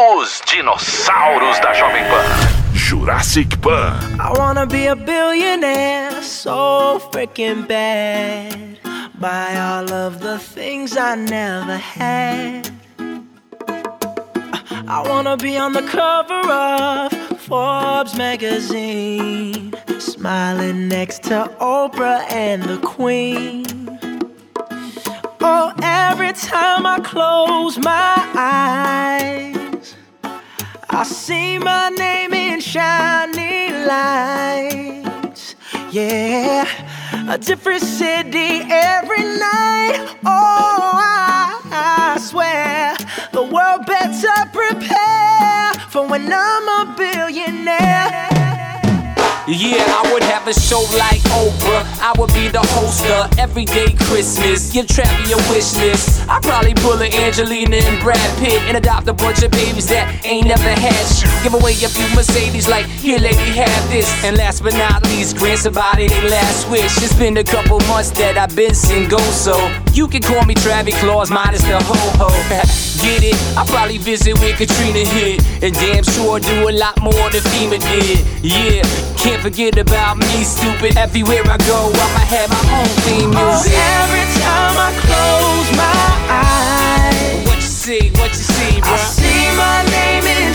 Os dinossauros da Jovem Pan. Jurassic Pan. I wanna be a billionaire, so freaking bad. Buy all of the things I never had. I wanna be on the cover of Forbes magazine, smiling next to Oprah and the Queen. Oh, every time I close my eyes, I see my name in shiny lights. Yeah, a different city every night. Oh, I, I swear the world better prepare for when I'm a billionaire. Yeah, I would have a show like Oprah. I would be the host of Everyday Christmas. Give Travie a wish list. I'd probably pull an Angelina and Brad Pitt and adopt a bunch of babies that ain't never had shit. Give away a few Mercedes, like, here, lady, have this. And last but not least, grant somebody their last wish. It's been a couple months that I've been single, so you can call me Travis Claus, minus the ho ho. Get it? I probably visit where Katrina hit. And damn sure do a lot more than FEMA did. Yeah, can't forget about me, stupid. Everywhere I go, I'ma have my own theme music. Oh, music. every time I close my eyes, What you see, what you see, bro? I see my name in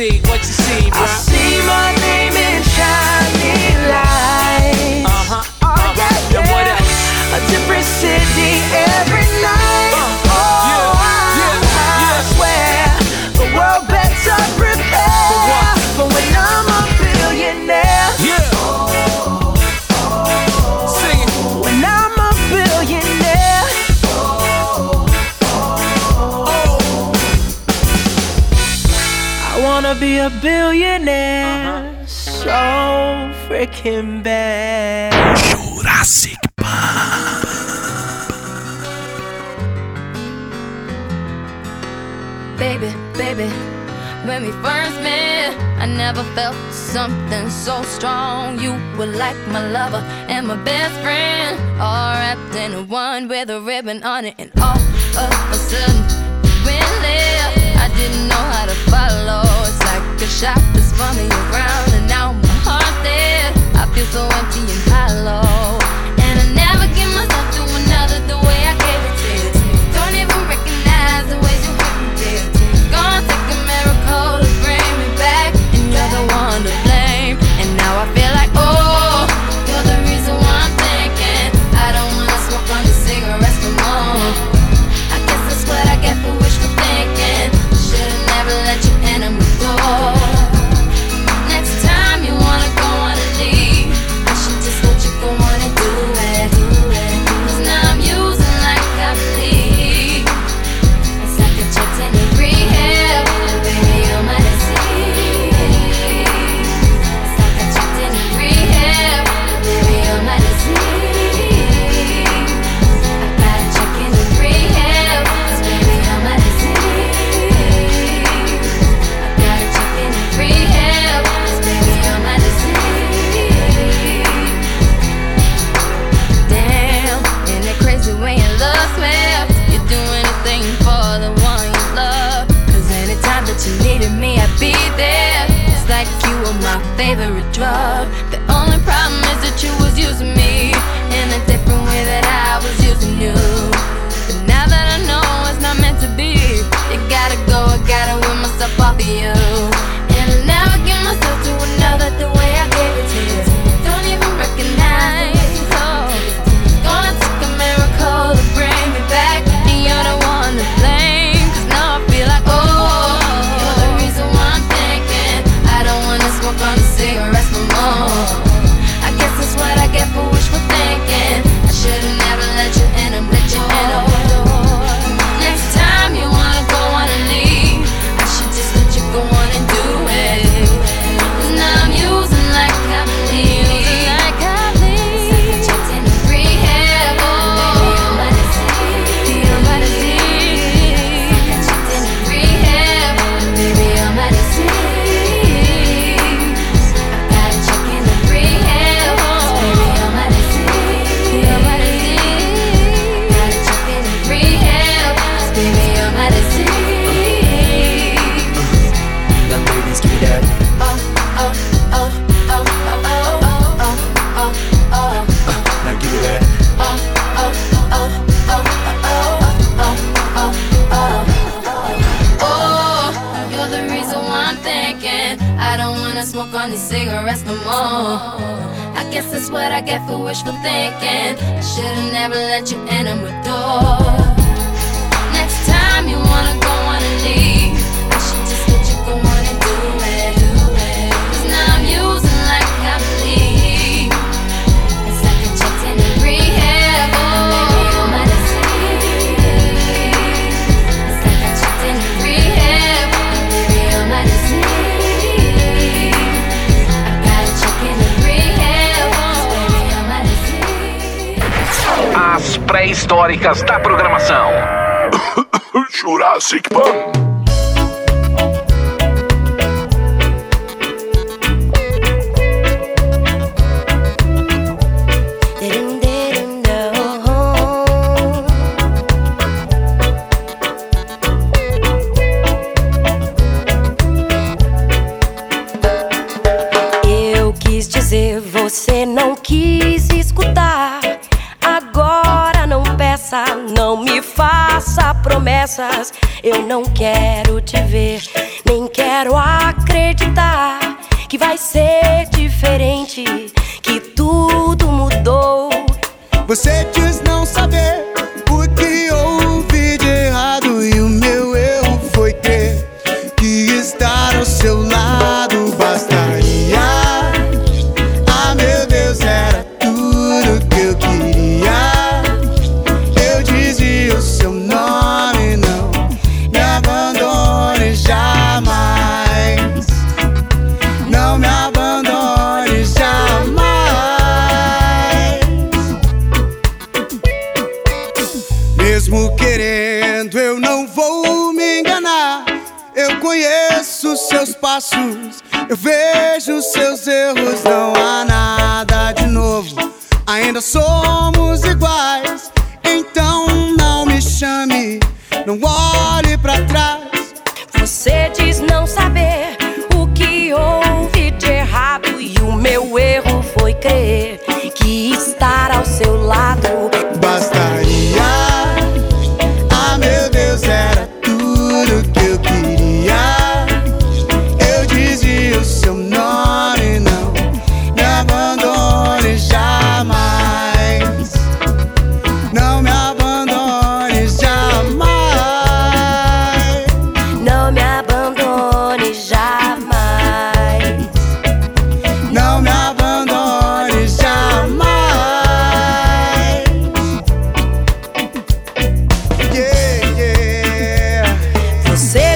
see? What you see, I see my name in shining lights. Freaking bad. Jurassic Baby, baby, when we first met, I never felt something so strong. You were like my lover and my best friend, all wrapped in one with a ribbon on it. And all of a sudden, you went left. I didn't know how to follow. It's like a shot that's spun me around, and now my heart's dead. Feel so empty and hollow. favorite drug. smoke on these cigarettes no more. I guess that's what I get for wishful thinking. I should've never let you in on my door. Next time you wanna go on a leave. históricas da programação. Jurassic Park. Eu não quero vou me enganar. Eu conheço seus passos, eu vejo seus erros. Não há nada de novo, ainda somos iguais. Então não me chame, não olhe para trás. você.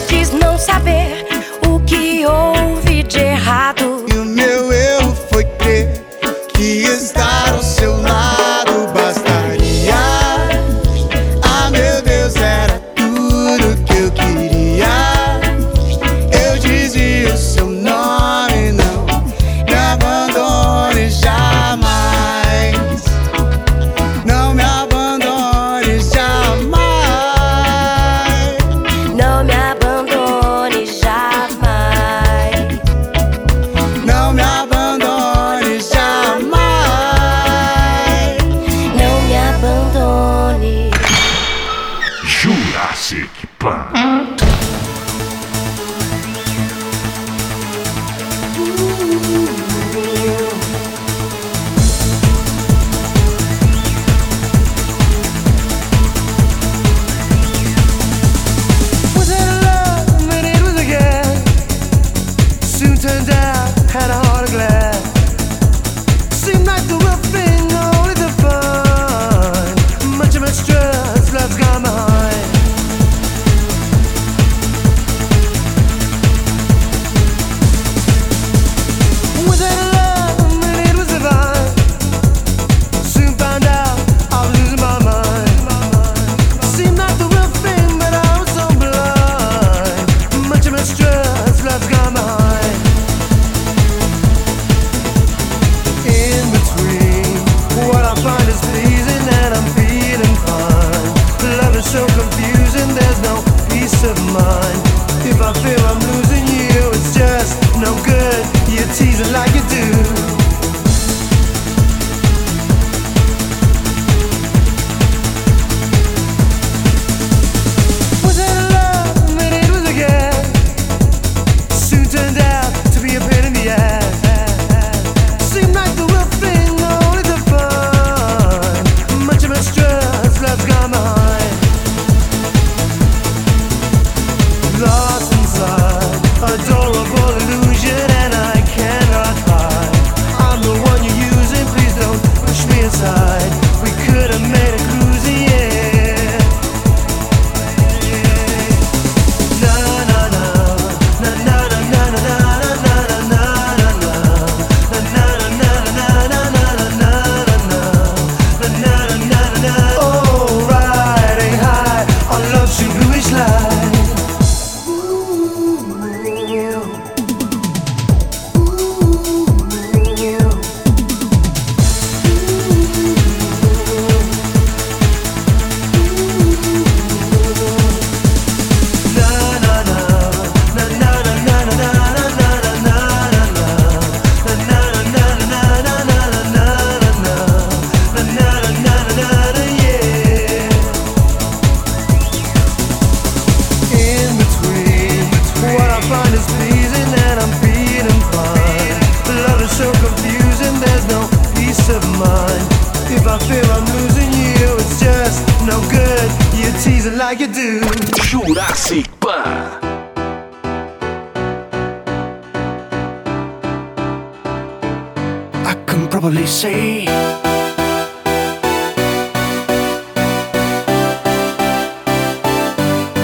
probably say.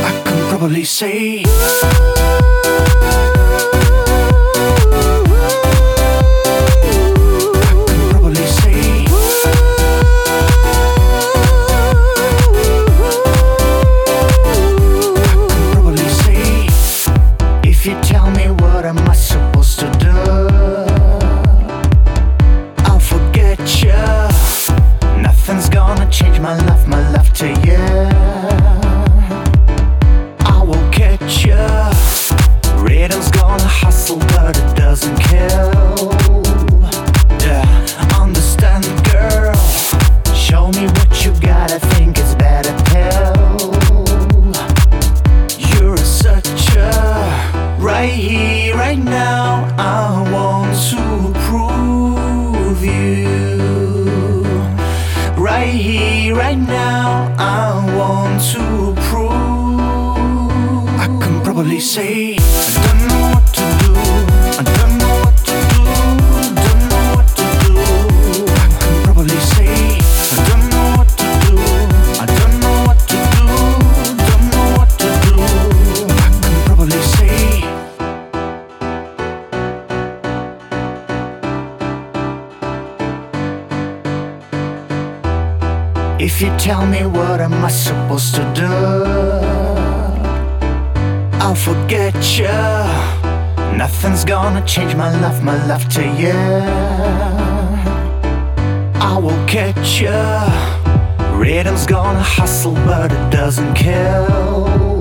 I can probably say. will he say? I don't know what to do. I don't know what to do. Don't know what to do. I can probably say I don't know what to do. I don't know what to do. Don't know what to do. I can probably say. If you tell me what am I supposed to do? won't forget you. Nothing's gonna change my love, my love to you. I will catch you. Rhythm's gonna hustle, but it doesn't kill.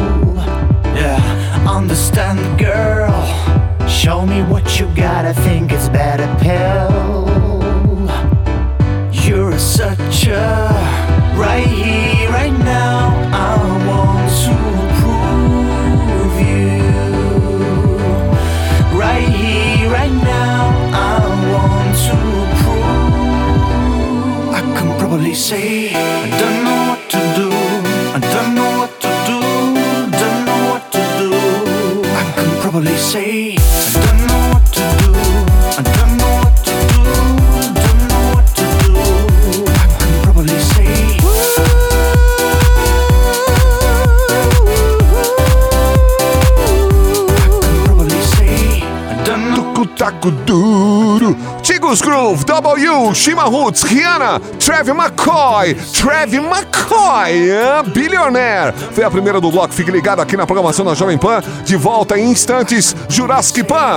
Yeah, understand, girl. Show me what you got. I think it's better pill. say. I don't know what to do. I don't know what to do. Don't know what to do. I can probably say. I don't know what to do. I don't know what to do. Don't know what to do. I can probably say. I can probably say. I don't know what to do. Blues Groove, W, Shima Roots, Rihanna, Trev McCoy, Trev McCoy, é Billionaire. Foi a primeira do bloco, fique ligado aqui na programação da Jovem Pan. De volta em instantes, Jurassic Pan.